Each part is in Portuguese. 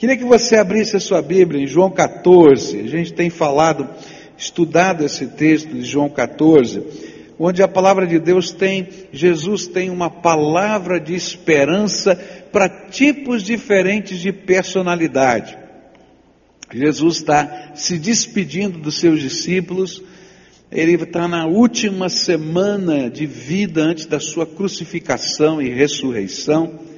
Queria que você abrisse a sua Bíblia em João 14. A gente tem falado, estudado esse texto de João 14, onde a palavra de Deus tem, Jesus tem uma palavra de esperança para tipos diferentes de personalidade. Jesus está se despedindo dos seus discípulos, ele está na última semana de vida antes da sua crucificação e ressurreição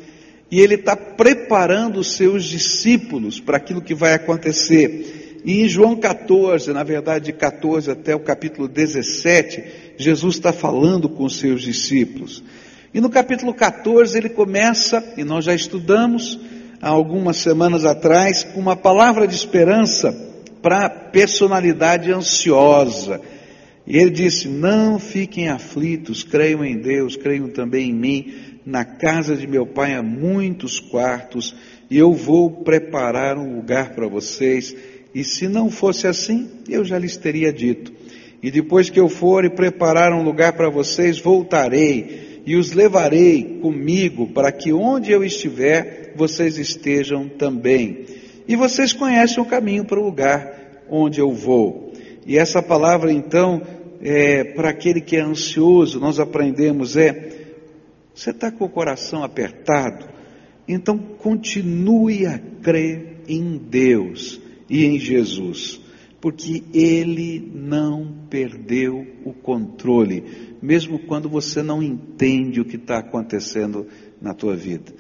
e ele está preparando os seus discípulos para aquilo que vai acontecer. E em João 14, na verdade de 14 até o capítulo 17, Jesus está falando com os seus discípulos. E no capítulo 14 ele começa, e nós já estudamos há algumas semanas atrás, com uma palavra de esperança para a personalidade ansiosa. E ele disse: Não fiquem aflitos, creiam em Deus, creiam também em mim na casa de meu pai há muitos quartos, e eu vou preparar um lugar para vocês. E se não fosse assim, eu já lhes teria dito. E depois que eu for e preparar um lugar para vocês, voltarei e os levarei comigo, para que onde eu estiver, vocês estejam também. E vocês conhecem o caminho para o lugar onde eu vou. E essa palavra, então, é, para aquele que é ansioso, nós aprendemos, é você está com o coração apertado? Então continue a crer em Deus e em Jesus, porque Ele não perdeu o controle, mesmo quando você não entende o que está acontecendo na tua vida.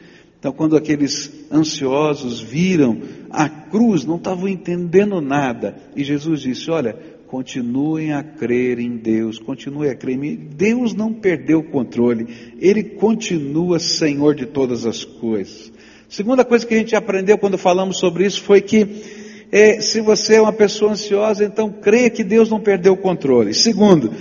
Então, quando aqueles ansiosos viram a cruz, não estavam entendendo nada, e Jesus disse: Olha, continuem a crer em Deus, continuem a crer em mim. Deus não perdeu o controle, Ele continua Senhor de todas as coisas. Segunda coisa que a gente aprendeu quando falamos sobre isso foi que é, se você é uma pessoa ansiosa, então creia que Deus não perdeu o controle. Segundo,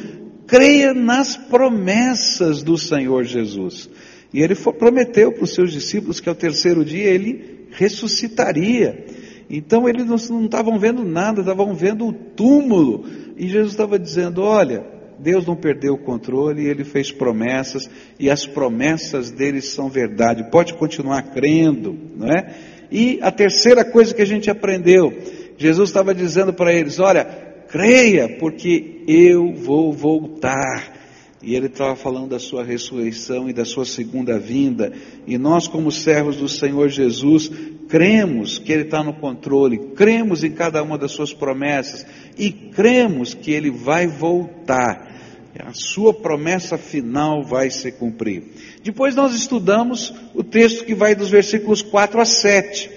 creia nas promessas do Senhor Jesus. E ele prometeu para os seus discípulos que ao terceiro dia ele ressuscitaria. Então eles não estavam vendo nada, estavam vendo o túmulo. E Jesus estava dizendo: Olha, Deus não perdeu o controle, ele fez promessas, e as promessas dele são verdade. Pode continuar crendo, não é? E a terceira coisa que a gente aprendeu, Jesus estava dizendo para eles: Olha, creia, porque eu vou voltar. E ele estava falando da sua ressurreição e da sua segunda vinda. E nós, como servos do Senhor Jesus, cremos que Ele está no controle, cremos em cada uma das suas promessas e cremos que Ele vai voltar. A sua promessa final vai se cumprir. Depois nós estudamos o texto que vai dos versículos 4 a 7.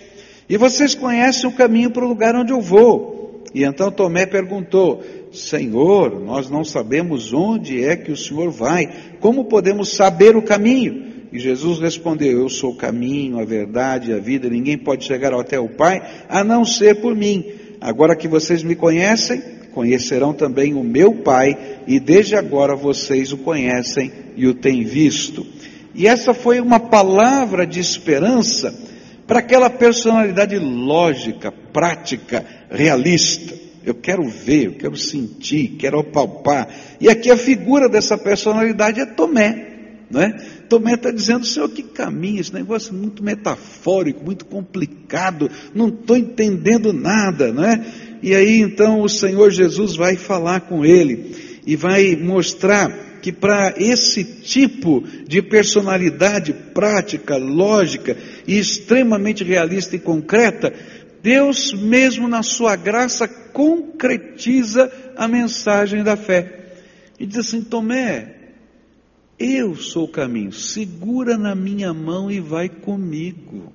E vocês conhecem o caminho para o lugar onde eu vou. E então Tomé perguntou: Senhor, nós não sabemos onde é que o Senhor vai, como podemos saber o caminho? E Jesus respondeu: Eu sou o caminho, a verdade e a vida, ninguém pode chegar até o Pai a não ser por mim. Agora que vocês me conhecem, conhecerão também o meu Pai, e desde agora vocês o conhecem e o têm visto. E essa foi uma palavra de esperança para aquela personalidade lógica, prática, realista. Eu quero ver, eu quero sentir, quero palpar. E aqui a figura dessa personalidade é Tomé. Não é? Tomé está dizendo, Senhor, que caminho, esse negócio é muito metafórico, muito complicado, não estou entendendo nada, não é? E aí então o Senhor Jesus vai falar com ele e vai mostrar que para esse tipo de personalidade prática, lógica e extremamente realista e concreta, Deus mesmo na sua graça concretiza a mensagem da fé. E diz assim: Tomé, eu sou o caminho, segura na minha mão e vai comigo.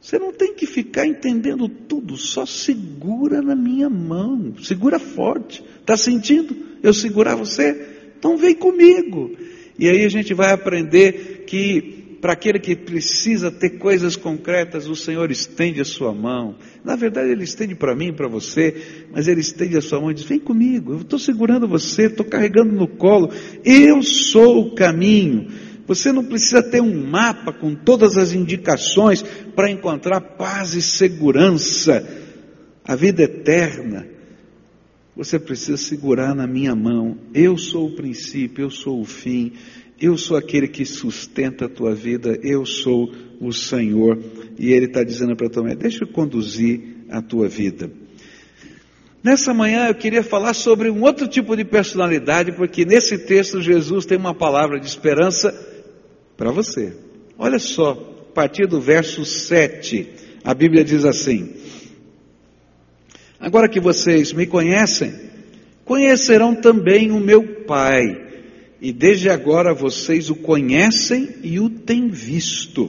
Você não tem que ficar entendendo tudo, só segura na minha mão, segura forte. Está sentindo? Eu segurar você? Então vem comigo. E aí a gente vai aprender que para aquele que precisa ter coisas concretas, o Senhor estende a sua mão. Na verdade, Ele estende para mim, para você, mas Ele estende a sua mão e diz: Vem comigo, eu estou segurando você, estou carregando no colo, eu sou o caminho. Você não precisa ter um mapa com todas as indicações para encontrar paz e segurança, a vida eterna. Você precisa segurar na minha mão. Eu sou o princípio, eu sou o fim. Eu sou aquele que sustenta a tua vida, eu sou o Senhor e ele está dizendo para Tomé: Deixa eu conduzir a tua vida. Nessa manhã eu queria falar sobre um outro tipo de personalidade, porque nesse texto Jesus tem uma palavra de esperança para você. Olha só, a partir do verso 7, a Bíblia diz assim: Agora que vocês me conhecem, conhecerão também o meu Pai, e desde agora vocês o conhecem e o têm visto.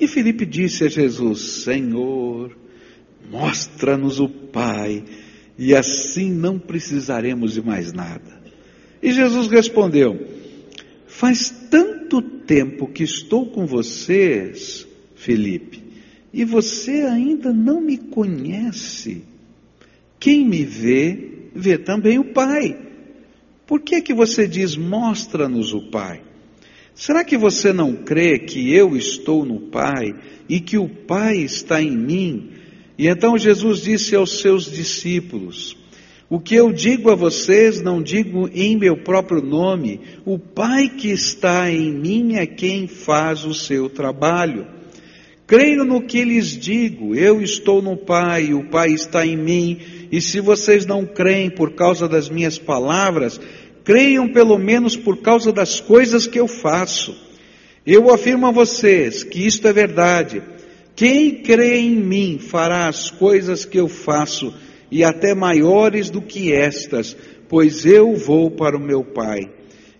E Filipe disse a Jesus: Senhor, mostra-nos o Pai, e assim não precisaremos de mais nada. E Jesus respondeu: Faz tanto tempo que estou com vocês, Felipe, e você ainda não me conhece. Quem me vê, vê também o Pai. Por que que você diz, mostra-nos o Pai? Será que você não crê que eu estou no Pai e que o Pai está em mim? E então Jesus disse aos seus discípulos: o que eu digo a vocês, não digo em meu próprio nome. O Pai que está em mim é quem faz o seu trabalho. Creio no que lhes digo. Eu estou no Pai, o Pai está em mim. E se vocês não creem por causa das minhas palavras, creiam pelo menos por causa das coisas que eu faço. Eu afirmo a vocês que isto é verdade. Quem crê em mim fará as coisas que eu faço e até maiores do que estas, pois eu vou para o meu Pai.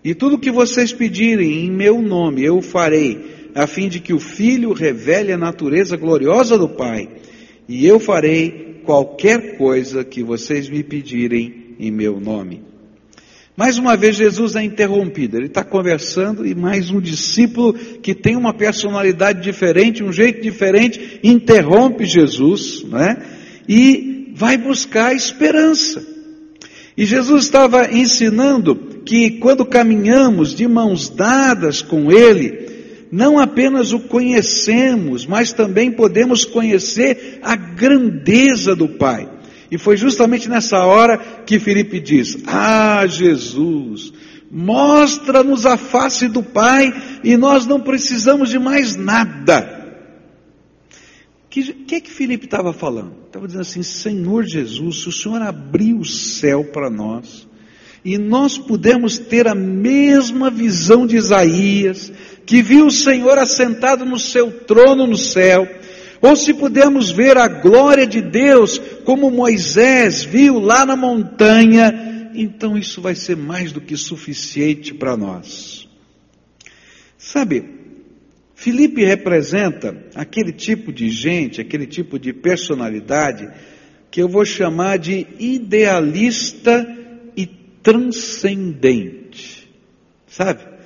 E tudo que vocês pedirem em meu nome eu farei, a fim de que o Filho revele a natureza gloriosa do Pai. E eu farei qualquer coisa que vocês me pedirem em meu nome. Mais uma vez Jesus é interrompido, ele está conversando e mais um discípulo que tem uma personalidade diferente, um jeito diferente, interrompe Jesus, né? E vai buscar esperança. E Jesus estava ensinando que quando caminhamos de mãos dadas com Ele, não apenas o conhecemos, mas também podemos conhecer a grandeza do Pai. E foi justamente nessa hora que Felipe diz: Ah, Jesus, mostra-nos a face do Pai e nós não precisamos de mais nada. O que, que é que Felipe estava falando? Estava dizendo assim: Senhor Jesus, se o Senhor abrir o céu para nós, e nós pudemos ter a mesma visão de Isaías, que viu o Senhor assentado no seu trono no céu, ou se pudermos ver a glória de Deus, como Moisés viu lá na montanha, então isso vai ser mais do que suficiente para nós. Sabe, Filipe representa aquele tipo de gente, aquele tipo de personalidade que eu vou chamar de idealista e transcendente. Sabe?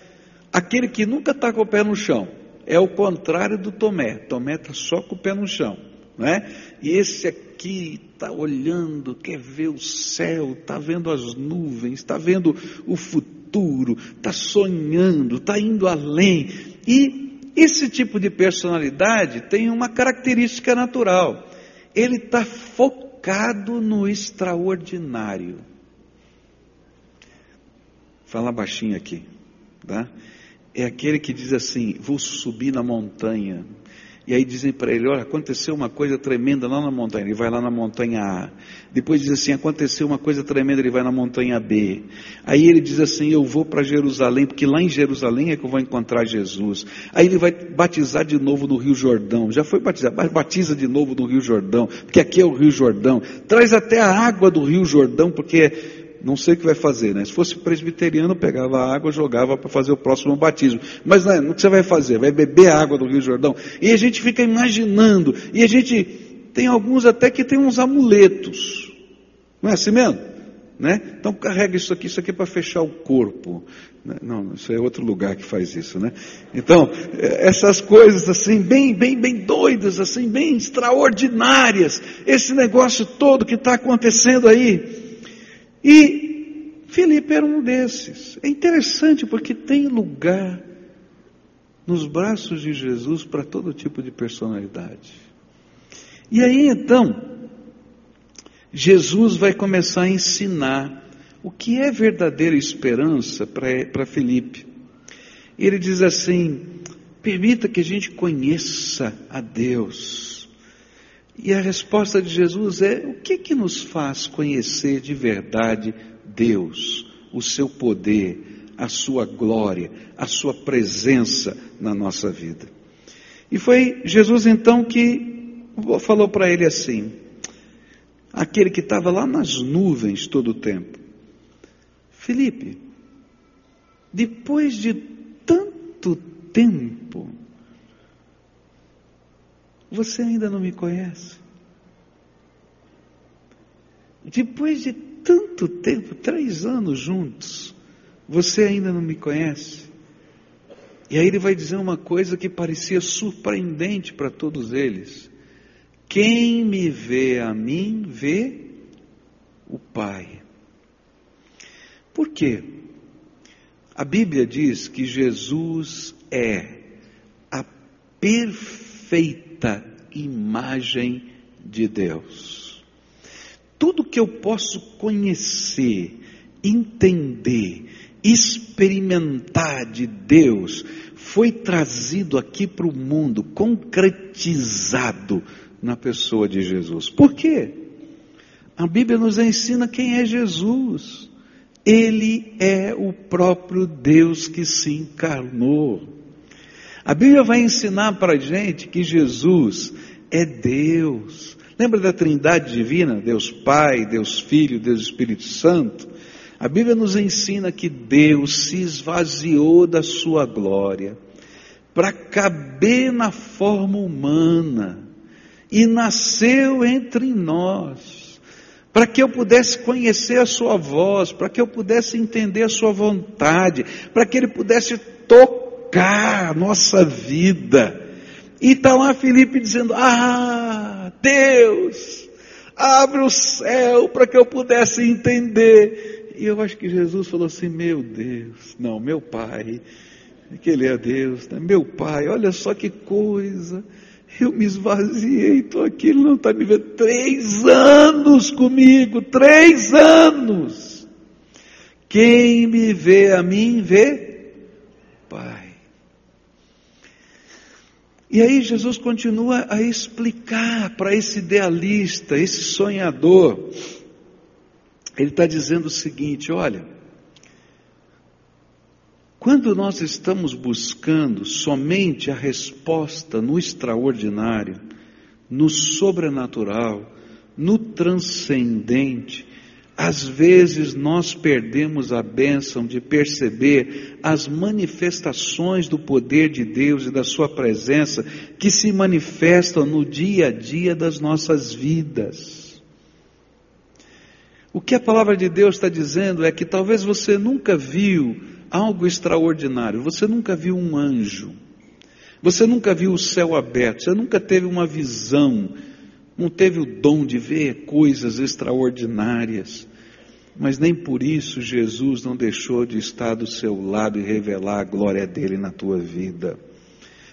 Aquele que nunca está com o pé no chão. É o contrário do Tomé. Tomé está só com o pé no chão. Né? E esse aqui está olhando, quer ver o céu, está vendo as nuvens, está vendo o futuro, está sonhando, está indo além. E esse tipo de personalidade tem uma característica natural. Ele está focado no extraordinário. Fala baixinho aqui, tá? É aquele que diz assim: vou subir na montanha, e aí dizem para ele: olha, aconteceu uma coisa tremenda lá na montanha. Ele vai lá na montanha A. Depois diz assim: aconteceu uma coisa tremenda. Ele vai na montanha B. Aí ele diz assim: eu vou para Jerusalém, porque lá em Jerusalém é que eu vou encontrar Jesus. Aí ele vai batizar de novo no Rio Jordão. Já foi batizado, mas batiza de novo no Rio Jordão, porque aqui é o Rio Jordão. Traz até a água do Rio Jordão, porque não sei o que vai fazer, né? Se fosse presbiteriano, pegava a água, jogava para fazer o próximo batismo. Mas não, é, o que você vai fazer? Vai beber a água do Rio Jordão. E a gente fica imaginando. E a gente tem alguns até que tem uns amuletos. Não é assim mesmo? Né? Então carrega isso aqui, isso aqui é para fechar o corpo. Né? Não, isso é outro lugar que faz isso, né? Então, é, essas coisas assim, bem, bem, bem doidas, assim, bem extraordinárias. Esse negócio todo que está acontecendo aí. E Filipe era um desses. É interessante porque tem lugar nos braços de Jesus para todo tipo de personalidade. E aí então, Jesus vai começar a ensinar o que é verdadeira esperança para Filipe. Ele diz assim: Permita que a gente conheça a Deus. E a resposta de Jesus é: o que que nos faz conhecer de verdade Deus, o seu poder, a sua glória, a sua presença na nossa vida? E foi Jesus então que falou para ele assim: aquele que estava lá nas nuvens todo o tempo, Felipe, depois de tanto tempo, você ainda não me conhece? Depois de tanto tempo, três anos juntos, você ainda não me conhece? E aí ele vai dizer uma coisa que parecia surpreendente para todos eles. Quem me vê a mim, vê o Pai. Por quê? A Bíblia diz que Jesus é a perfeita imagem de Deus. Tudo que eu posso conhecer, entender, experimentar de Deus foi trazido aqui para o mundo, concretizado na pessoa de Jesus. Por quê? A Bíblia nos ensina quem é Jesus. Ele é o próprio Deus que se encarnou. A Bíblia vai ensinar para a gente que Jesus é Deus. Lembra da Trindade Divina? Deus Pai, Deus Filho, Deus Espírito Santo? A Bíblia nos ensina que Deus se esvaziou da sua glória para caber na forma humana e nasceu entre nós, para que eu pudesse conhecer a Sua voz, para que eu pudesse entender a Sua vontade, para que Ele pudesse tocar a nossa vida. E está lá Felipe dizendo: Ah, Deus, abre o céu para que eu pudesse entender. E eu acho que Jesus falou assim: Meu Deus, não, meu Pai, que Ele é Deus, né? meu Pai, olha só que coisa. Eu me esvaziei, estou aqui, ele não está me vendo. Três anos comigo, três anos. Quem me vê a mim, vê Pai. E aí Jesus continua a explicar para esse idealista, esse sonhador. Ele está dizendo o seguinte: olha, quando nós estamos buscando somente a resposta no extraordinário, no sobrenatural, no transcendente, às vezes nós perdemos a bênção de perceber as manifestações do poder de Deus e da Sua presença que se manifestam no dia a dia das nossas vidas. O que a palavra de Deus está dizendo é que talvez você nunca viu algo extraordinário. Você nunca viu um anjo, você nunca viu o céu aberto, você nunca teve uma visão, não teve o dom de ver coisas extraordinárias. Mas nem por isso Jesus não deixou de estar do seu lado e revelar a glória dele na tua vida.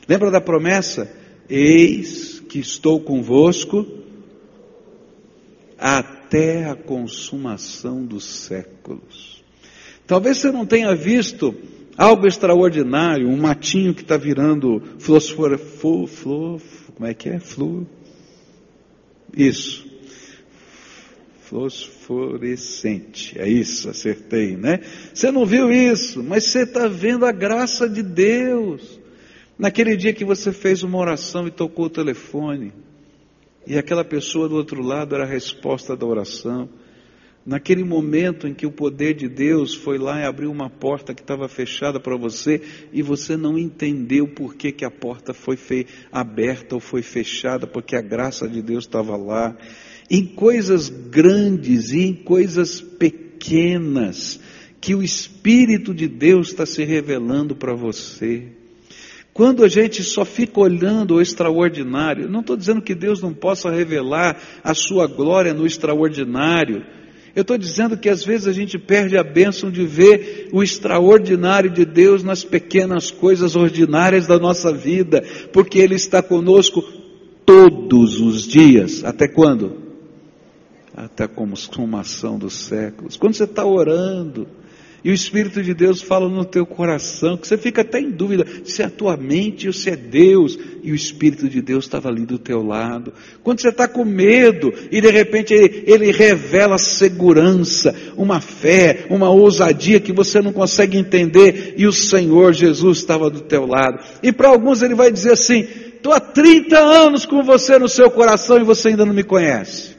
Lembra da promessa? Eis que estou convosco até a consumação dos séculos. Talvez você não tenha visto algo extraordinário, um matinho que está virando fluor, como é que é? Flu, isso, fosforescente, é isso, acertei, né? Você não viu isso, mas você está vendo a graça de Deus. Naquele dia que você fez uma oração e tocou o telefone, e aquela pessoa do outro lado era a resposta da oração. Naquele momento em que o poder de Deus foi lá e abriu uma porta que estava fechada para você e você não entendeu por que, que a porta foi aberta ou foi fechada, porque a graça de Deus estava lá. Em coisas grandes e em coisas pequenas que o Espírito de Deus está se revelando para você. Quando a gente só fica olhando o extraordinário, não estou dizendo que Deus não possa revelar a sua glória no extraordinário, eu estou dizendo que às vezes a gente perde a bênção de ver o extraordinário de Deus nas pequenas coisas ordinárias da nossa vida, porque Ele está conosco todos os dias. Até quando? Até a consumação dos séculos. Quando você está orando, E o Espírito de Deus fala no teu coração, que você fica até em dúvida se é a tua mente ou se é Deus. E o Espírito de Deus estava ali do teu lado. Quando você está com medo e de repente ele, ele revela segurança, uma fé, uma ousadia que você não consegue entender, e o Senhor Jesus estava do teu lado. E para alguns ele vai dizer assim: estou há 30 anos com você no seu coração e você ainda não me conhece.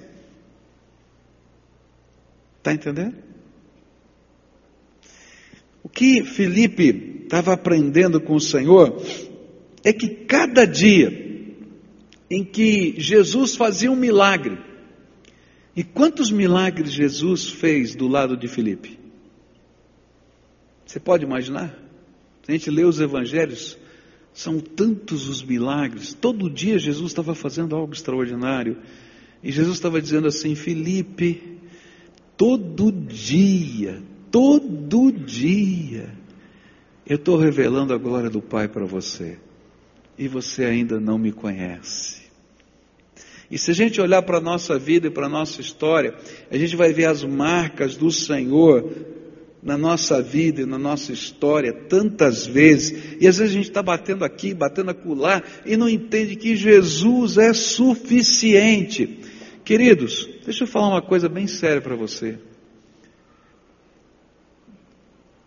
Está entendendo? O que Felipe estava aprendendo com o Senhor é que cada dia em que Jesus fazia um milagre, e quantos milagres Jesus fez do lado de Felipe? Você pode imaginar? Se a gente lê os evangelhos, são tantos os milagres. Todo dia Jesus estava fazendo algo extraordinário. E Jesus estava dizendo assim: Felipe, todo dia, todo dia. Eu estou revelando a glória do Pai para você. E você ainda não me conhece. E se a gente olhar para a nossa vida e para a nossa história, a gente vai ver as marcas do Senhor na nossa vida e na nossa história tantas vezes. E às vezes a gente está batendo aqui, batendo acolá e não entende que Jesus é suficiente. Queridos, deixa eu falar uma coisa bem séria para você.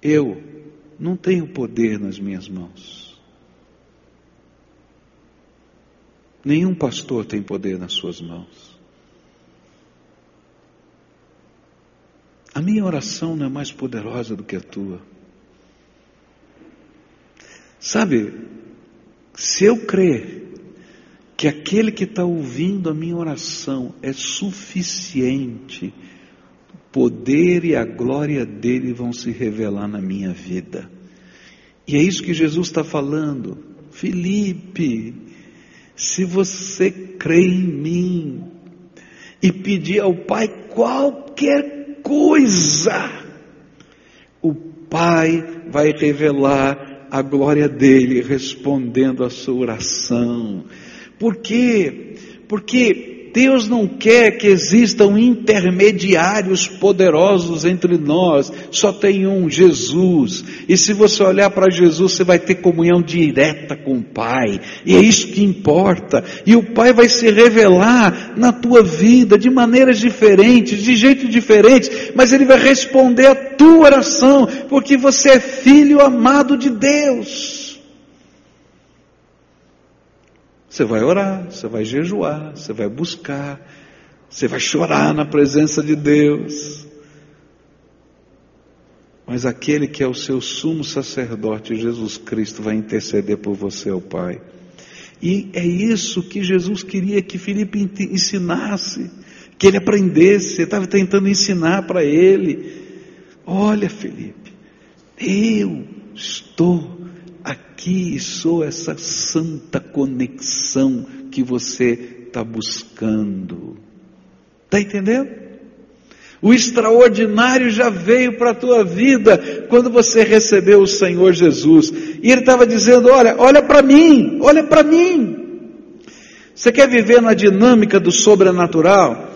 Eu não tenho poder nas minhas mãos. Nenhum pastor tem poder nas suas mãos. A minha oração não é mais poderosa do que a tua. Sabe, se eu crer que aquele que está ouvindo a minha oração é suficiente poder e a glória dele vão se revelar na minha vida. E é isso que Jesus está falando. Felipe, se você crê em mim e pedir ao Pai qualquer coisa, o Pai vai revelar a glória dele respondendo a sua oração. Por quê? Porque Deus não quer que existam intermediários poderosos entre nós, só tem um, Jesus. E se você olhar para Jesus, você vai ter comunhão direta com o Pai, e é isso que importa. E o Pai vai se revelar na tua vida de maneiras diferentes, de jeito diferente, mas Ele vai responder a tua oração, porque você é filho amado de Deus. Você vai orar, você vai jejuar, você vai buscar, você vai chorar na presença de Deus. Mas aquele que é o seu sumo sacerdote, Jesus Cristo, vai interceder por você ao Pai. E é isso que Jesus queria que Filipe ensinasse, que ele aprendesse. Ele estava tentando ensinar para ele. Olha, Felipe, eu estou aqui sou essa santa conexão que você está buscando. Está entendendo? O extraordinário já veio para a tua vida quando você recebeu o Senhor Jesus. E Ele estava dizendo: Olha, olha para mim, olha para mim. Você quer viver na dinâmica do sobrenatural?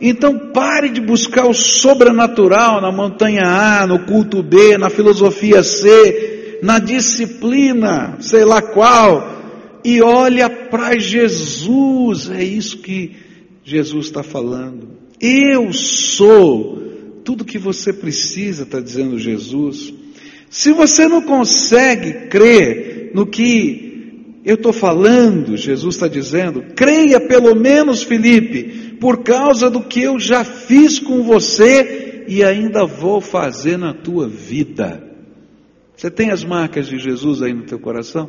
Então pare de buscar o sobrenatural na montanha A, no culto B, na filosofia C, na disciplina, sei lá qual, e olha para Jesus, é isso que Jesus está falando. Eu sou tudo que você precisa, está dizendo Jesus. Se você não consegue crer no que eu estou falando, Jesus está dizendo, creia pelo menos, Felipe, por causa do que eu já fiz com você e ainda vou fazer na tua vida. Você tem as marcas de Jesus aí no teu coração?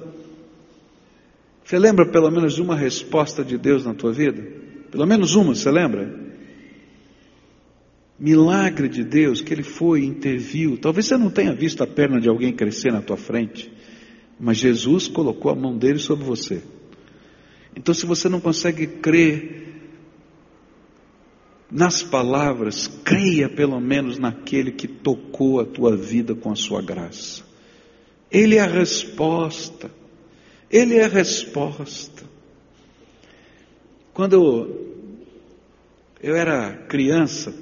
Você lembra pelo menos uma resposta de Deus na tua vida? Pelo menos uma, você lembra? Milagre de Deus que Ele foi, interviu. Talvez você não tenha visto a perna de alguém crescer na tua frente, mas Jesus colocou a mão dele sobre você. Então, se você não consegue crer nas palavras, creia pelo menos naquele que tocou a tua vida com a sua graça. Ele é a resposta. Ele é a resposta. Quando eu era criança,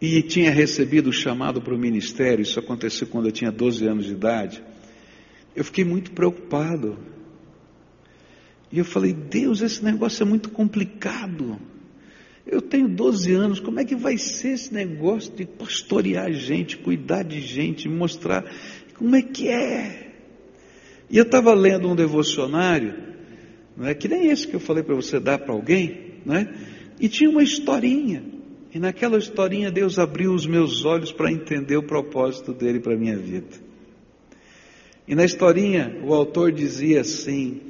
e tinha recebido o chamado para o ministério, isso aconteceu quando eu tinha 12 anos de idade, eu fiquei muito preocupado. E eu falei, Deus, esse negócio é muito complicado. Eu tenho 12 anos, como é que vai ser esse negócio de pastorear gente, cuidar de gente, mostrar como é que é? E eu estava lendo um devocionário, não é que nem esse que eu falei para você dar para alguém, não é? E tinha uma historinha. E naquela historinha Deus abriu os meus olhos para entender o propósito dele para minha vida. E na historinha o autor dizia assim: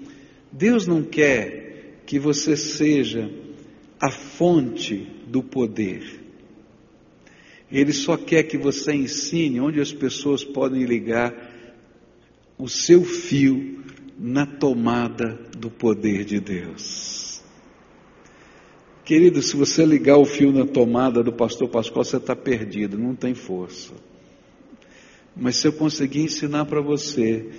Deus não quer que você seja a fonte do poder. Ele só quer que você ensine onde as pessoas podem ligar o seu fio na tomada do poder de Deus. Querido, se você ligar o fio na tomada do pastor Pascoal, você está perdido, não tem força. Mas se eu conseguir ensinar para você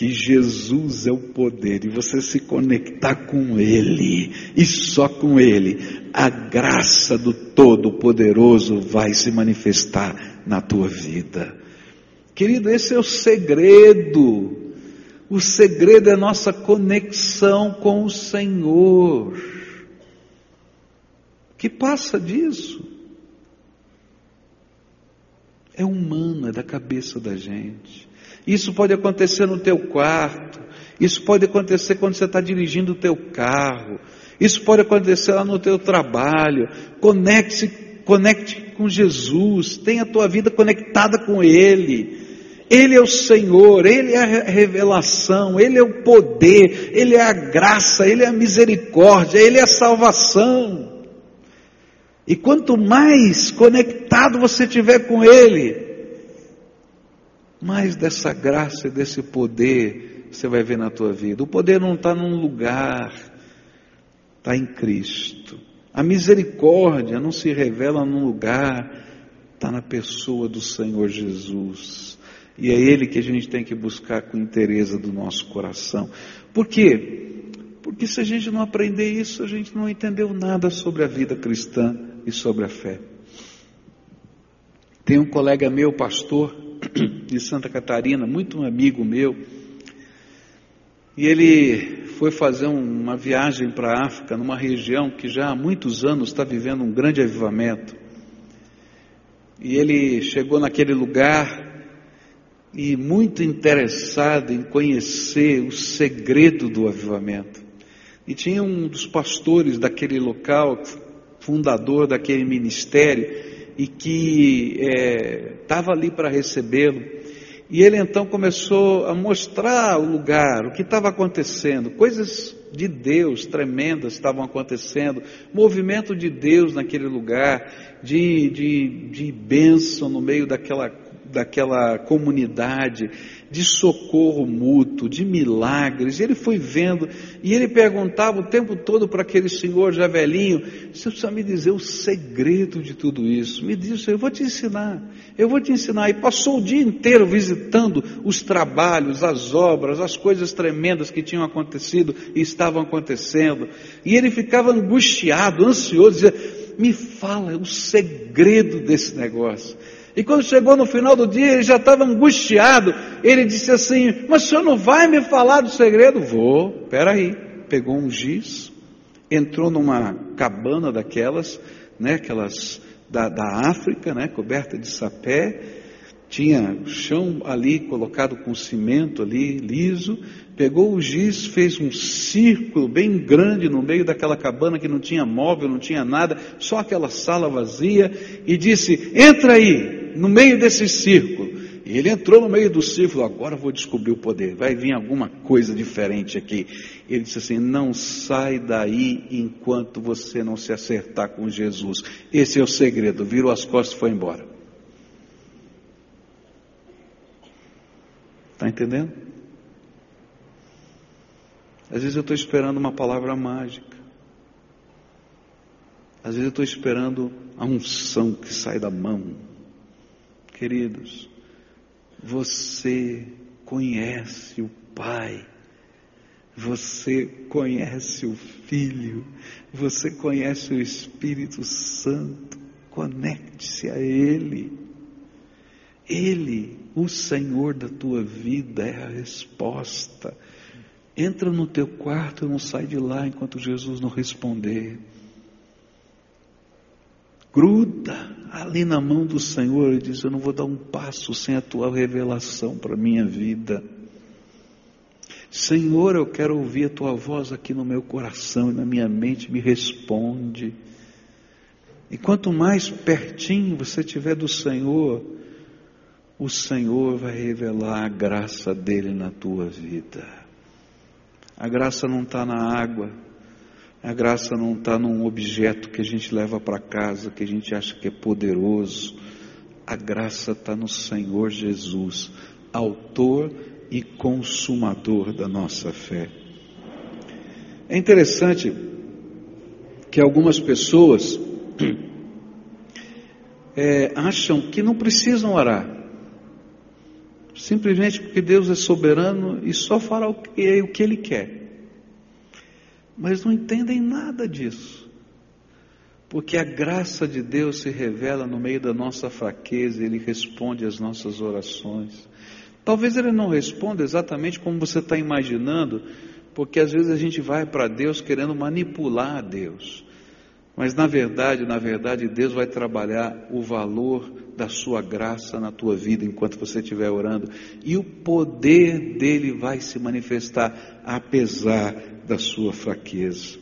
que Jesus é o poder e você se conectar com Ele e só com Ele, a graça do Todo-Poderoso vai se manifestar na tua vida. Querido, esse é o segredo. O segredo é nossa conexão com o Senhor. Que passa disso? É humano, é da cabeça da gente. Isso pode acontecer no teu quarto, isso pode acontecer quando você está dirigindo o teu carro, isso pode acontecer lá no teu trabalho. Conecte-se, conecte com Jesus, tenha a tua vida conectada com Ele. Ele é o Senhor, Ele é a revelação, Ele é o poder, Ele é a graça, Ele é a misericórdia, Ele é a salvação. E quanto mais conectado você tiver com Ele, mais dessa graça e desse poder você vai ver na tua vida. O poder não está num lugar, está em Cristo. A misericórdia não se revela num lugar, está na pessoa do Senhor Jesus. E é Ele que a gente tem que buscar com interesse do nosso coração. Por quê? Porque se a gente não aprender isso, a gente não entendeu nada sobre a vida cristã e sobre a fé. Tem um colega meu, pastor, de Santa Catarina, muito um amigo meu, e ele foi fazer uma viagem para a África, numa região que já há muitos anos está vivendo um grande avivamento. E ele chegou naquele lugar e muito interessado em conhecer o segredo do avivamento. E tinha um dos pastores daquele local, fundador daquele ministério, e que estava é, ali para recebê-lo. E ele então começou a mostrar o lugar, o que estava acontecendo, coisas de Deus tremendas estavam acontecendo, movimento de Deus naquele lugar, de, de, de bênção no meio daquela daquela comunidade, de socorro mútuo, de milagres. Ele foi vendo e ele perguntava o tempo todo para aquele senhor já velhinho: Você precisa me dizer o segredo de tudo isso? Me diz, eu vou te ensinar, eu vou te ensinar. E passou o dia inteiro visitando os trabalhos, as obras, as coisas tremendas que tinham acontecido e estavam acontecendo. E ele ficava angustiado, ansioso, dizia: Me fala o segredo desse negócio. E quando chegou no final do dia, ele já estava angustiado. Ele disse assim: Mas o senhor não vai me falar do segredo? Vou, peraí. Pegou um giz, entrou numa cabana daquelas, né, aquelas da, da África, né, coberta de sapé, tinha chão ali colocado com cimento ali, liso, pegou o giz, fez um círculo bem grande no meio daquela cabana que não tinha móvel, não tinha nada, só aquela sala vazia, e disse: Entra aí, no meio desse círculo. E ele entrou no meio do círculo, agora vou descobrir o poder, vai vir alguma coisa diferente aqui. Ele disse assim: não sai daí enquanto você não se acertar com Jesus. Esse é o segredo. Virou as costas e foi embora. Está entendendo? Às vezes eu estou esperando uma palavra mágica. Às vezes eu estou esperando a unção que sai da mão. Queridos, você conhece o Pai, você conhece o Filho, você conhece o Espírito Santo. conecte-se a Ele. Ele, o Senhor da tua vida, é a resposta. Entra no teu quarto e não sai de lá enquanto Jesus não responder. Gruda ali na mão do Senhor e diz: Eu não vou dar um passo sem a tua revelação para a minha vida. Senhor, eu quero ouvir a tua voz aqui no meu coração e na minha mente, me responde. E quanto mais pertinho você estiver do Senhor, o Senhor vai revelar a graça dele na tua vida. A graça não está na água, a graça não está num objeto que a gente leva para casa, que a gente acha que é poderoso. A graça está no Senhor Jesus, autor e consumador da nossa fé. É interessante que algumas pessoas é, acham que não precisam orar, simplesmente porque Deus é soberano e só fará o que, o que Ele quer mas não entendem nada disso. Porque a graça de Deus se revela no meio da nossa fraqueza, Ele responde às nossas orações. Talvez Ele não responda exatamente como você está imaginando, porque às vezes a gente vai para Deus querendo manipular Deus. Mas na verdade, na verdade, Deus vai trabalhar o valor da sua graça na tua vida enquanto você estiver orando, e o poder dele vai se manifestar apesar da sua fraqueza.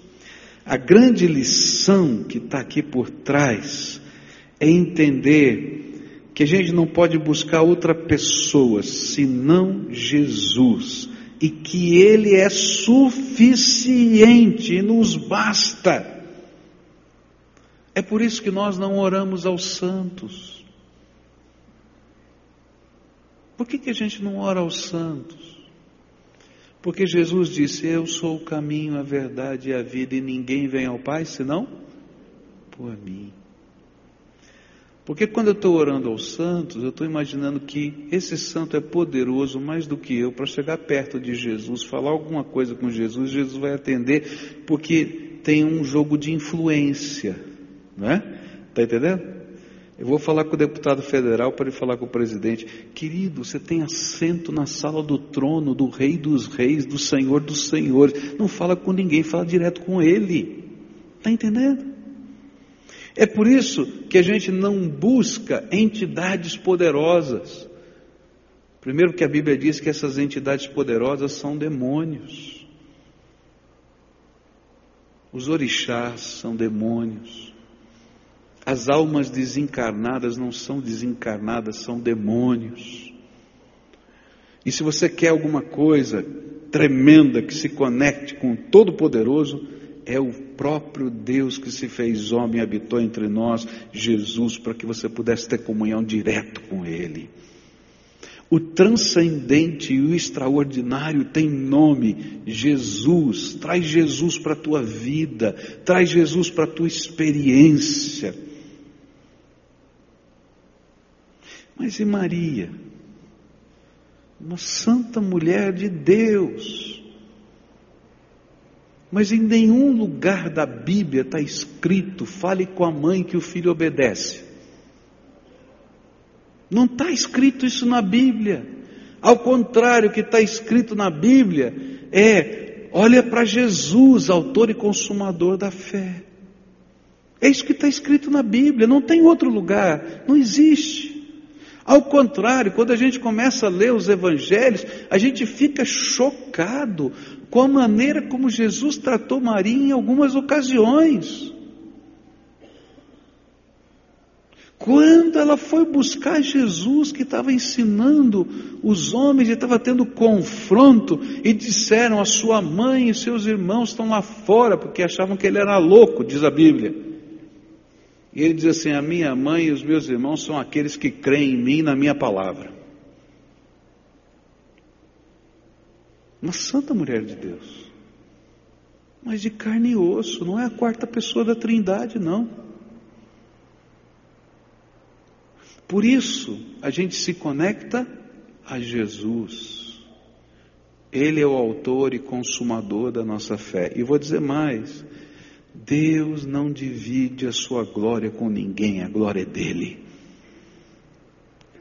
A grande lição que está aqui por trás é entender que a gente não pode buscar outra pessoa senão Jesus e que Ele é suficiente e nos basta. É por isso que nós não oramos aos santos. Por que, que a gente não ora aos santos? Porque Jesus disse: Eu sou o caminho, a verdade e a vida, e ninguém vem ao Pai senão por mim. Porque quando eu estou orando aos santos, eu estou imaginando que esse santo é poderoso mais do que eu para chegar perto de Jesus, falar alguma coisa com Jesus, Jesus vai atender, porque tem um jogo de influência, não é? Está entendendo? Eu vou falar com o deputado federal para ele falar com o presidente. Querido, você tem assento na sala do trono do Rei dos Reis, do Senhor dos Senhores. Não fala com ninguém, fala direto com ele. Está entendendo? É por isso que a gente não busca entidades poderosas. Primeiro, que a Bíblia diz que essas entidades poderosas são demônios. Os orixás são demônios. As almas desencarnadas não são desencarnadas, são demônios. E se você quer alguma coisa tremenda que se conecte com o Todo-Poderoso, é o próprio Deus que se fez homem e habitou entre nós, Jesus, para que você pudesse ter comunhão direto com Ele. O transcendente e o extraordinário tem nome, Jesus. Traz Jesus para a tua vida, traz Jesus para a tua experiência. Mas e Maria? Uma santa mulher de Deus. Mas em nenhum lugar da Bíblia está escrito: fale com a mãe que o filho obedece. Não está escrito isso na Bíblia. Ao contrário, o que está escrito na Bíblia é: olha para Jesus, autor e consumador da fé. É isso que está escrito na Bíblia, não tem outro lugar, não existe. Ao contrário, quando a gente começa a ler os evangelhos, a gente fica chocado com a maneira como Jesus tratou Maria em algumas ocasiões. Quando ela foi buscar Jesus, que estava ensinando os homens, e estava tendo confronto, e disseram: A sua mãe e seus irmãos estão lá fora, porque achavam que ele era louco, diz a Bíblia. E ele diz assim: A minha mãe e os meus irmãos são aqueles que creem em mim na minha palavra. Uma santa mulher de Deus, mas de carne e osso, não é a quarta pessoa da Trindade, não. Por isso, a gente se conecta a Jesus. Ele é o autor e consumador da nossa fé. E vou dizer mais: Deus não divide a sua glória com ninguém, a glória é dele.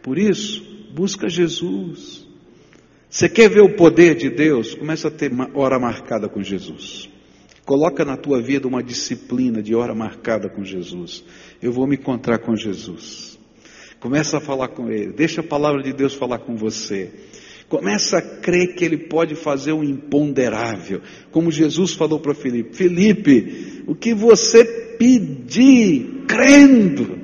Por isso, busca Jesus. Você quer ver o poder de Deus? Começa a ter hora marcada com Jesus. Coloca na tua vida uma disciplina de hora marcada com Jesus. Eu vou me encontrar com Jesus. Começa a falar com Ele. Deixa a palavra de Deus falar com você. Começa a crer que Ele pode fazer o um imponderável. Como Jesus falou para Felipe: Felipe, o que você pedir, crendo,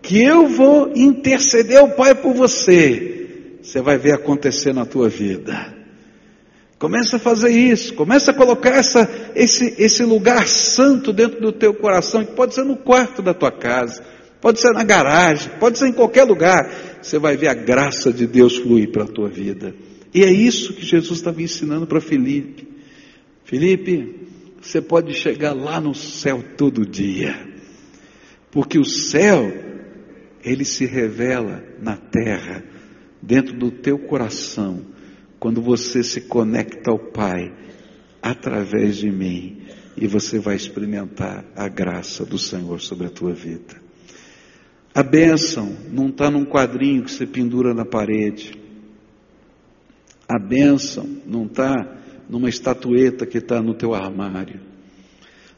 que eu vou interceder ao Pai por você, você vai ver acontecer na tua vida. Começa a fazer isso, começa a colocar essa, esse, esse lugar santo dentro do teu coração, que pode ser no quarto da tua casa, pode ser na garagem, pode ser em qualquer lugar. Você vai ver a graça de Deus fluir para a tua vida. E é isso que Jesus estava ensinando para Felipe. Felipe, você pode chegar lá no céu todo dia, porque o céu, ele se revela na terra, dentro do teu coração quando você se conecta ao Pai através de mim e você vai experimentar a graça do Senhor sobre a tua vida. A bênção não está num quadrinho que você pendura na parede. A bênção não está numa estatueta que está no teu armário.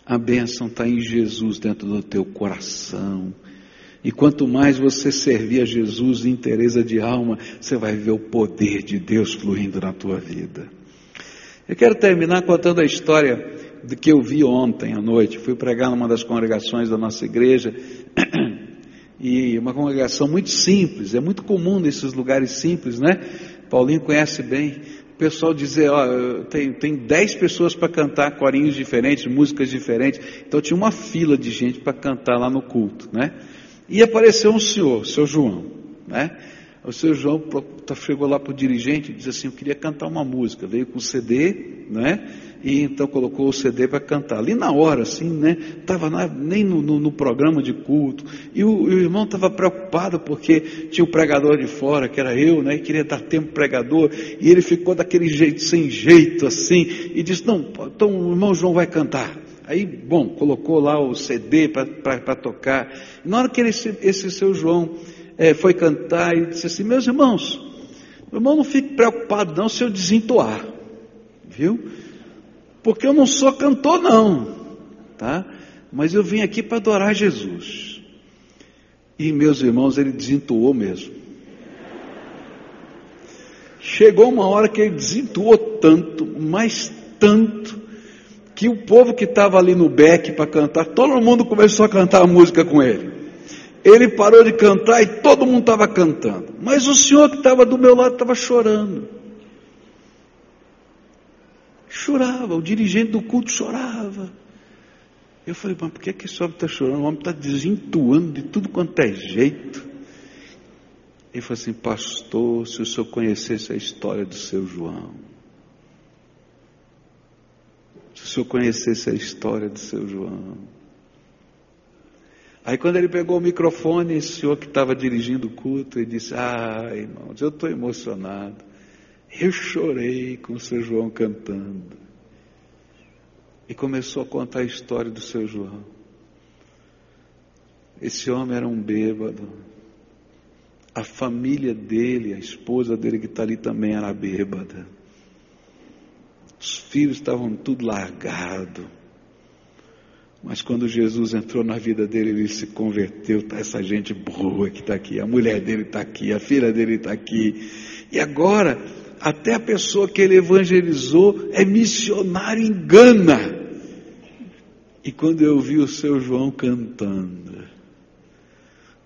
A bênção está em Jesus dentro do teu coração. E quanto mais você servir a Jesus em interesa de alma, você vai ver o poder de Deus fluindo na tua vida. Eu quero terminar contando a história do que eu vi ontem à noite. Fui pregar numa das congregações da nossa igreja, e uma congregação muito simples, é muito comum nesses lugares simples, né? Paulinho conhece bem. O pessoal dizer, ó, tem, tem dez pessoas para cantar corinhos diferentes, músicas diferentes. Então tinha uma fila de gente para cantar lá no culto, né? E apareceu um senhor, o seu João, né? O seu João tá, chegou lá para o dirigente e disse assim: Eu queria cantar uma música. Veio com CD, né? E então colocou o CD para cantar. Ali na hora, assim, né? Estava nem no, no, no, programa de culto. E o, o irmão estava preocupado porque tinha o pregador de fora, que era eu, né? E queria dar tempo pregador. E ele ficou daquele jeito, sem jeito, assim. E disse: Não, então o irmão João vai cantar. Aí, bom, colocou lá o CD para tocar. Na hora que ele, esse, esse seu João é, foi cantar, ele disse assim: Meus irmãos, meu irmão, não fique preocupado não se eu desentoar, viu? Porque eu não sou cantor, não, tá? Mas eu vim aqui para adorar Jesus. E meus irmãos, ele desentoou mesmo. Chegou uma hora que ele desentoou tanto, mas tanto, que o povo que estava ali no beck para cantar, todo mundo começou a cantar a música com ele. Ele parou de cantar e todo mundo estava cantando. Mas o senhor que estava do meu lado estava chorando. Chorava, o dirigente do culto chorava. Eu falei, mas por que, que esse homem está chorando? O homem está desentuando de tudo quanto é jeito. Ele falou assim, pastor, se o senhor conhecesse a história do seu João, se o senhor conhecesse a história do seu João. Aí quando ele pegou o microfone, esse senhor que estava dirigindo o culto, ele disse, ah, irmãos, eu estou emocionado. Eu chorei com o seu João cantando. E começou a contar a história do seu João. Esse homem era um bêbado. A família dele, a esposa dele que está ali também era bêbada. Os filhos estavam tudo largado. Mas quando Jesus entrou na vida dele, ele se converteu. Tá essa gente boa que está aqui, a mulher dele está aqui, a filha dele está aqui. E agora, até a pessoa que ele evangelizou é missionário em Gana. E quando eu vi o seu João cantando,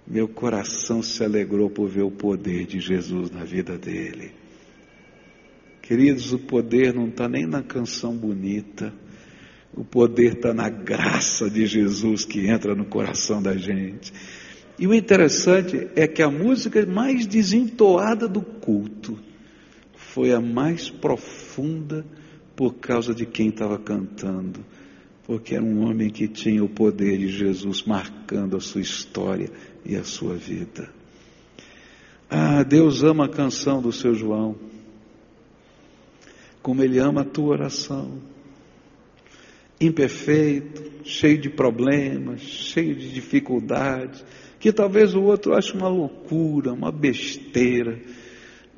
meu coração se alegrou por ver o poder de Jesus na vida dele. Queridos, o poder não está nem na canção bonita, o poder está na graça de Jesus que entra no coração da gente. E o interessante é que a música mais desentoada do culto foi a mais profunda por causa de quem estava cantando, porque era um homem que tinha o poder de Jesus marcando a sua história e a sua vida. Ah, Deus ama a canção do seu João como Ele ama a tua oração. imperfeito, cheio de problemas, cheio de dificuldades, que talvez o outro ache uma loucura, uma besteira,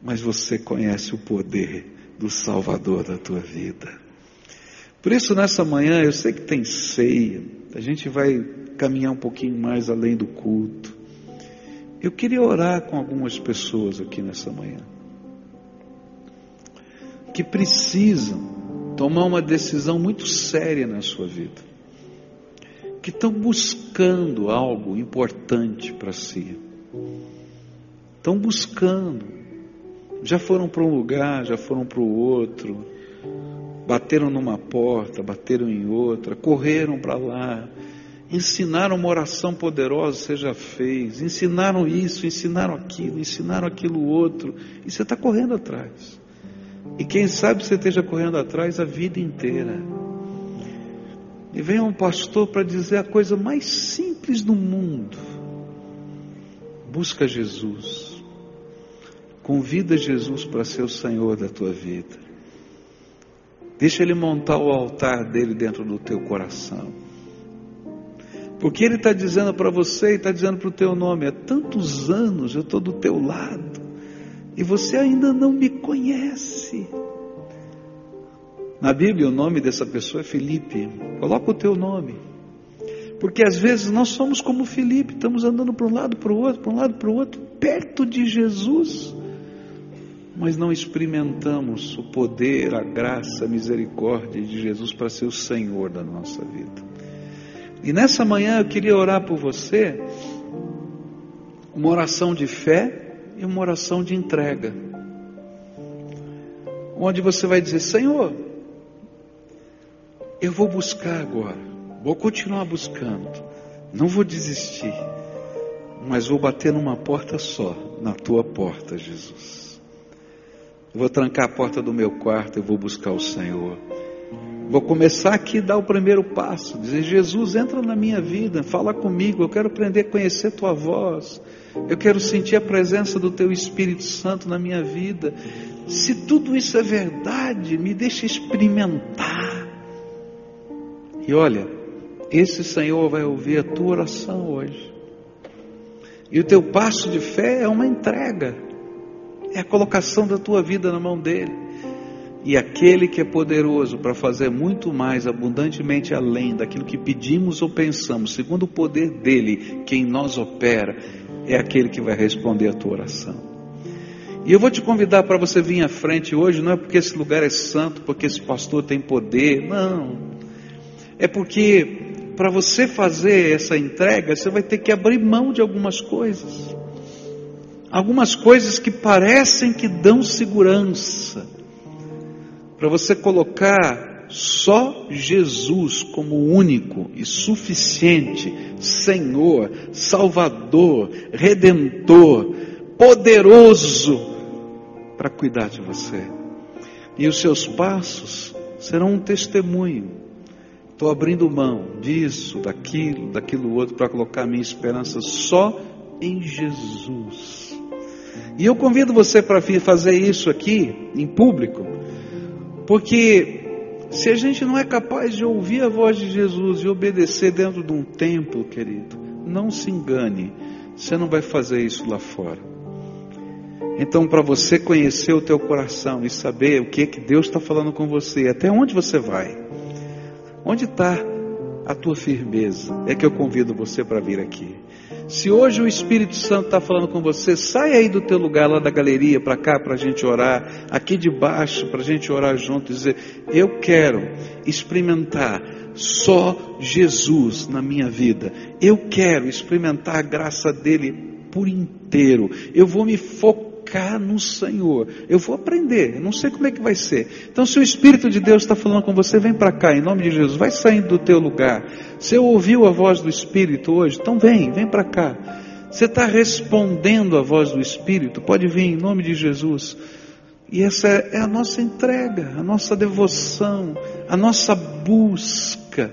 mas você conhece o poder do Salvador da tua vida. Por isso, nessa manhã, eu sei que tem ceia, a gente vai caminhar um pouquinho mais além do culto. Eu queria orar com algumas pessoas aqui nessa manhã, que precisam tomar uma decisão muito séria na sua vida, que estão buscando algo importante para si, estão buscando, já foram para um lugar, já foram para o outro, bateram numa porta, bateram em outra, correram para lá, ensinaram uma oração poderosa, você já fez, ensinaram isso, ensinaram aquilo, ensinaram aquilo outro, e você está correndo atrás. E quem sabe você esteja correndo atrás a vida inteira. E vem um pastor para dizer a coisa mais simples do mundo: busca Jesus, convida Jesus para ser o Senhor da tua vida. Deixa Ele montar o altar dele dentro do teu coração. Porque Ele está dizendo para você e está dizendo para o teu nome: há tantos anos eu estou do teu lado e você ainda não me conhece. Na Bíblia, o nome dessa pessoa é Felipe. Coloca o teu nome. Porque às vezes nós somos como Felipe, estamos andando para um lado, para o outro, para um lado, para o outro, perto de Jesus mas não experimentamos o poder, a graça, a misericórdia de Jesus para ser o Senhor da nossa vida. E nessa manhã eu queria orar por você, uma oração de fé e uma oração de entrega, onde você vai dizer: Senhor, eu vou buscar agora, vou continuar buscando, não vou desistir, mas vou bater numa porta só, na tua porta, Jesus. Vou trancar a porta do meu quarto, eu vou buscar o Senhor. Vou começar aqui dar o primeiro passo, dizer: Jesus, entra na minha vida, fala comigo, eu quero aprender a conhecer tua voz, eu quero sentir a presença do teu Espírito Santo na minha vida. Se tudo isso é verdade, me deixa experimentar. E olha, esse Senhor vai ouvir a tua oração hoje. E o teu passo de fé é uma entrega é a colocação da tua vida na mão dele. E aquele que é poderoso para fazer muito mais abundantemente além daquilo que pedimos ou pensamos, segundo o poder dele, que em nós opera, é aquele que vai responder a tua oração. E eu vou te convidar para você vir à frente hoje, não é porque esse lugar é santo, porque esse pastor tem poder, não. É porque para você fazer essa entrega, você vai ter que abrir mão de algumas coisas algumas coisas que parecem que dão segurança, para você colocar só Jesus como único e suficiente Senhor, Salvador, Redentor, poderoso para cuidar de você. E os seus passos serão um testemunho. Estou abrindo mão disso, daquilo, daquilo outro, para colocar minha esperança só em Jesus. E eu convido você para vir fazer isso aqui, em público, porque se a gente não é capaz de ouvir a voz de Jesus e obedecer dentro de um templo, querido, não se engane, você não vai fazer isso lá fora. Então, para você conhecer o teu coração e saber o que é que Deus está falando com você, até onde você vai, onde está a tua firmeza, é que eu convido você para vir aqui. Se hoje o Espírito Santo está falando com você, sai aí do teu lugar lá da galeria para cá para a gente orar, aqui de baixo para a gente orar junto e dizer: Eu quero experimentar só Jesus na minha vida. Eu quero experimentar a graça dele por inteiro. Eu vou me focar focar no Senhor. Eu vou aprender, não sei como é que vai ser. Então, se o Espírito de Deus está falando com você, vem para cá, em nome de Jesus, vai saindo do teu lugar. Você ouviu a voz do Espírito hoje? Então vem, vem para cá. Você está respondendo à voz do Espírito? Pode vir em nome de Jesus. E essa é a nossa entrega, a nossa devoção, a nossa busca,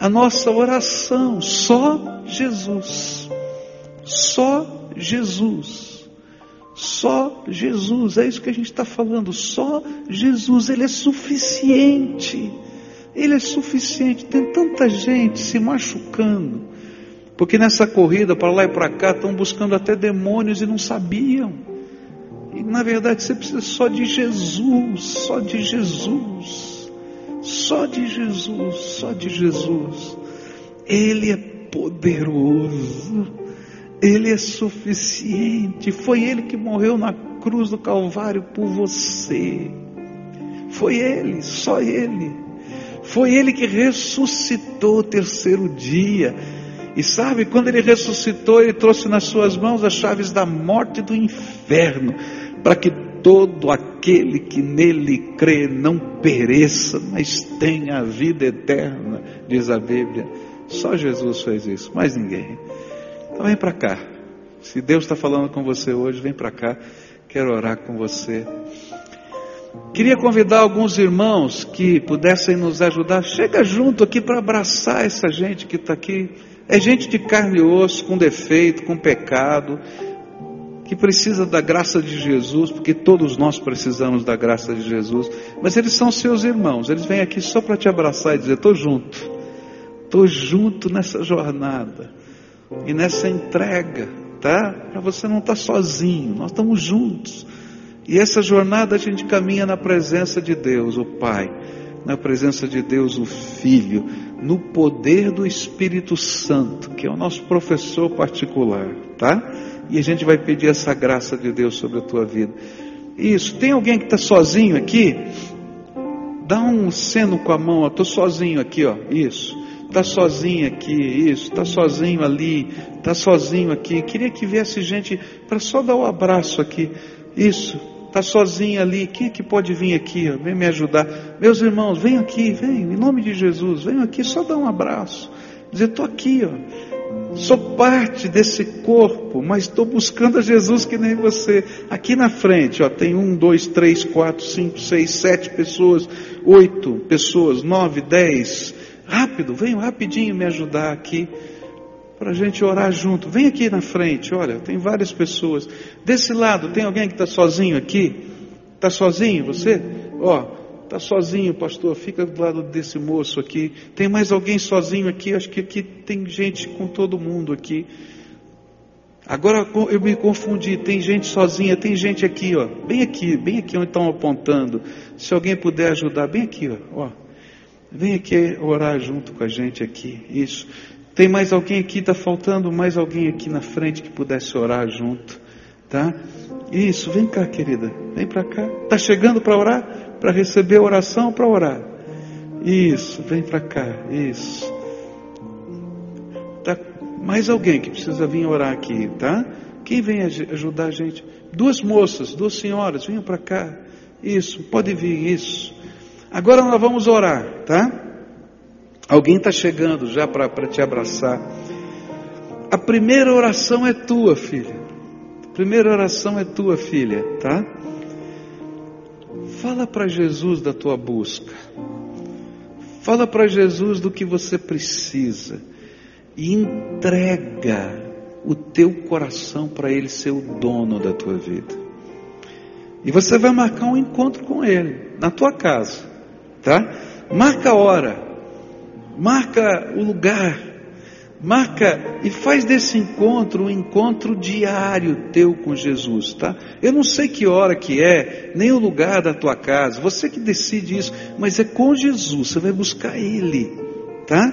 a nossa oração. Só Jesus. Só Jesus. Só Jesus, é isso que a gente está falando. Só Jesus, Ele é suficiente. Ele é suficiente. Tem tanta gente se machucando, porque nessa corrida para lá e para cá estão buscando até demônios e não sabiam. E na verdade você precisa só de Jesus, só de Jesus, só de Jesus, só de Jesus. Ele é poderoso, Ele é suficiente. Foi Ele que morreu na cruz do Calvário por você. Foi Ele, só Ele. Foi Ele que ressuscitou o terceiro dia. E sabe, quando Ele ressuscitou, Ele trouxe nas suas mãos as chaves da morte e do inferno, para que todo aquele que nele crê não pereça, mas tenha a vida eterna, diz a Bíblia. Só Jesus fez isso, mais ninguém. Então vem para cá. Se Deus está falando com você hoje, vem para cá. Quero orar com você. Queria convidar alguns irmãos que pudessem nos ajudar. Chega junto aqui para abraçar essa gente que está aqui. É gente de carne e osso, com defeito, com pecado, que precisa da graça de Jesus, porque todos nós precisamos da graça de Jesus. Mas eles são seus irmãos. Eles vêm aqui só para te abraçar e dizer: estou junto. Estou junto nessa jornada e nessa entrega, tá? Para você não estar tá sozinho, nós estamos juntos. E essa jornada a gente caminha na presença de Deus, o Pai, na presença de Deus, o Filho, no poder do Espírito Santo, que é o nosso professor particular, tá? E a gente vai pedir essa graça de Deus sobre a tua vida. Isso, tem alguém que está sozinho aqui? Dá um seno com a mão, estou sozinho aqui, ó. Isso. Está sozinho aqui, isso, está sozinho ali, está sozinho aqui. Queria que viesse gente para só dar o um abraço aqui. Isso, está sozinho ali. Quem é que pode vir aqui? Ó? Vem me ajudar. Meus irmãos, venham aqui, vem, em nome de Jesus, venham aqui, só dar um abraço. Dizer, estou aqui, ó. Sou parte desse corpo, mas estou buscando a Jesus que nem você. Aqui na frente, ó, tem um, dois, três, quatro, cinco, seis, sete pessoas, oito pessoas, nove, dez. Rápido, venham rapidinho me ajudar aqui para a gente orar junto. Vem aqui na frente, olha, tem várias pessoas. Desse lado, tem alguém que está sozinho aqui? Está sozinho você? Ó, está sozinho, pastor, fica do lado desse moço aqui. Tem mais alguém sozinho aqui? Acho que aqui tem gente com todo mundo aqui. Agora eu me confundi, tem gente sozinha, tem gente aqui, ó, bem aqui, bem aqui onde estão apontando. Se alguém puder ajudar, bem aqui, ó. ó. Vem aqui orar junto com a gente aqui. Isso. Tem mais alguém aqui? Está faltando mais alguém aqui na frente que pudesse orar junto, tá? Isso. Vem cá, querida. Vem para cá. Está chegando para orar? Para receber a oração? Para orar? Isso. Vem para cá. Isso. Tá? Mais alguém que precisa vir orar aqui, tá? Quem vem ajudar a gente? Duas moças, duas senhoras, venham para cá. Isso. Pode vir. Isso. Agora nós vamos orar, tá? Alguém está chegando já para te abraçar. A primeira oração é tua, filha. A primeira oração é tua, filha, tá? Fala para Jesus da tua busca. Fala para Jesus do que você precisa. E entrega o teu coração para Ele ser o dono da tua vida. E você vai marcar um encontro com Ele, na tua casa tá? Marca a hora, marca o lugar, marca e faz desse encontro um encontro diário teu com Jesus, tá? Eu não sei que hora que é, nem o lugar da tua casa, você que decide isso, mas é com Jesus, você vai buscar Ele, tá?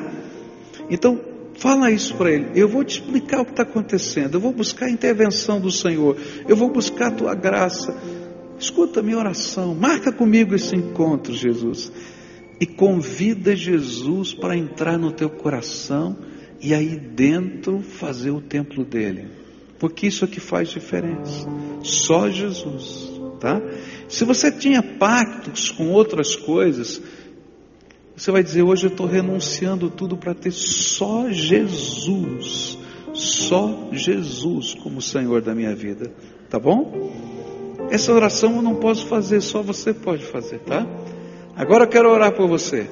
Então, fala isso para Ele, eu vou te explicar o que está acontecendo, eu vou buscar a intervenção do Senhor, eu vou buscar a tua graça, Escuta a minha oração, marca comigo esse encontro, Jesus. E convida Jesus para entrar no teu coração e aí dentro fazer o templo dele. Porque isso é que faz diferença. Só Jesus, tá? Se você tinha pactos com outras coisas, você vai dizer: hoje eu estou renunciando tudo para ter só Jesus, só Jesus como Senhor da minha vida, tá bom? Essa oração eu não posso fazer, só você pode fazer, tá? Agora eu quero orar por você.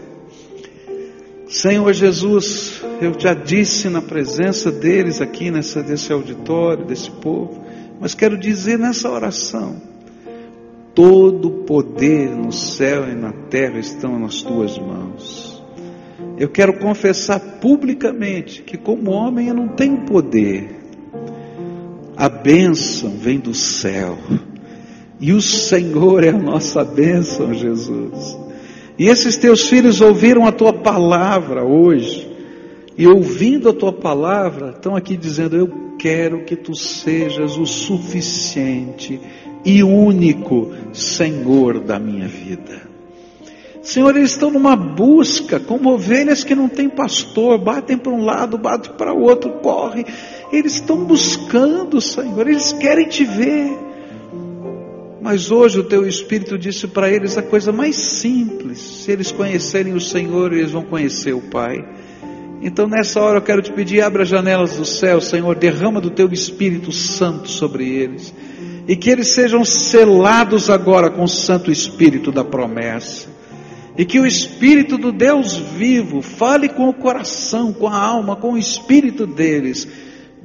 Senhor Jesus, eu já disse na presença deles aqui nessa desse auditório, desse povo, mas quero dizer nessa oração: todo poder no céu e na terra estão nas tuas mãos. eu quero confessar publicamente que, como homem, eu não tenho poder. A bênção vem do céu. E o Senhor é a nossa bênção, Jesus. E esses teus filhos ouviram a tua palavra hoje. E ouvindo a tua palavra, estão aqui dizendo: Eu quero que tu sejas o suficiente e único Senhor da minha vida. Senhor, eles estão numa busca, como ovelhas que não têm pastor, batem para um lado, batem para o outro, correm. Eles estão buscando, Senhor, eles querem te ver. Mas hoje o teu Espírito disse para eles a coisa mais simples: se eles conhecerem o Senhor, eles vão conhecer o Pai. Então nessa hora eu quero te pedir, abra as janelas do céu, Senhor, derrama do teu Espírito Santo sobre eles. E que eles sejam selados agora com o Santo Espírito da promessa. E que o Espírito do Deus vivo fale com o coração, com a alma, com o espírito deles.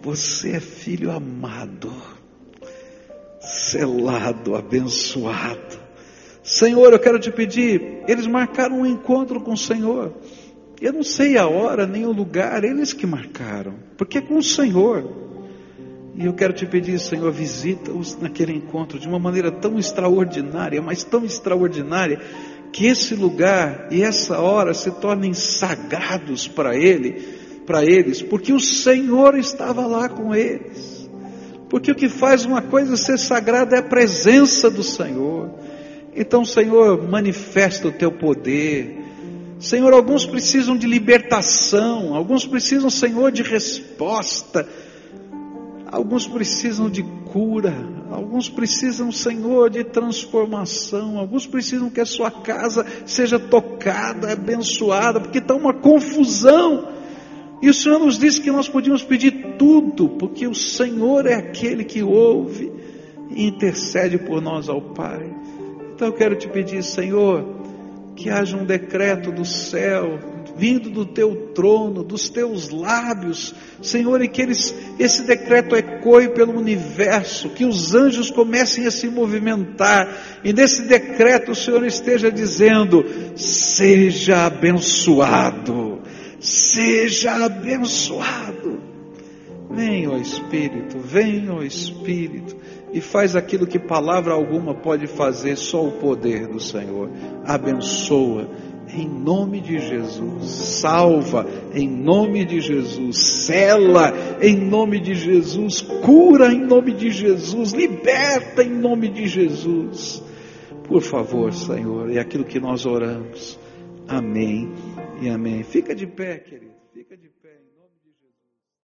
Você é filho amado, selado, abençoado. Senhor, eu quero te pedir, eles marcaram um encontro com o Senhor. Eu não sei a hora nem o lugar, eles que marcaram, porque é com o Senhor. E eu quero te pedir, Senhor, visita-os naquele encontro de uma maneira tão extraordinária, mas tão extraordinária, que esse lugar e essa hora se tornem sagrados para ele, para eles, porque o Senhor estava lá com eles. Porque o que faz uma coisa ser sagrada é a presença do Senhor. Então, Senhor, manifesta o teu poder Senhor, alguns precisam de libertação, alguns precisam, Senhor, de resposta, alguns precisam de cura, alguns precisam, Senhor, de transformação, alguns precisam que a sua casa seja tocada, abençoada, porque está uma confusão. E o Senhor nos disse que nós podíamos pedir tudo, porque o Senhor é aquele que ouve e intercede por nós ao Pai. Então eu quero te pedir, Senhor, que haja um decreto do céu, vindo do teu trono, dos teus lábios, Senhor, e que eles, esse decreto ecoe pelo universo, que os anjos comecem a se movimentar, e nesse decreto o Senhor esteja dizendo: seja abençoado, seja abençoado. Vem, ó Espírito, vem, ó Espírito e faz aquilo que palavra alguma pode fazer, só o poder do Senhor. Abençoa em nome de Jesus, salva em nome de Jesus, cela em nome de Jesus, cura em nome de Jesus, liberta em nome de Jesus. Por favor, Senhor, é aquilo que nós oramos. Amém e amém. Fica de pé, querido. Fica de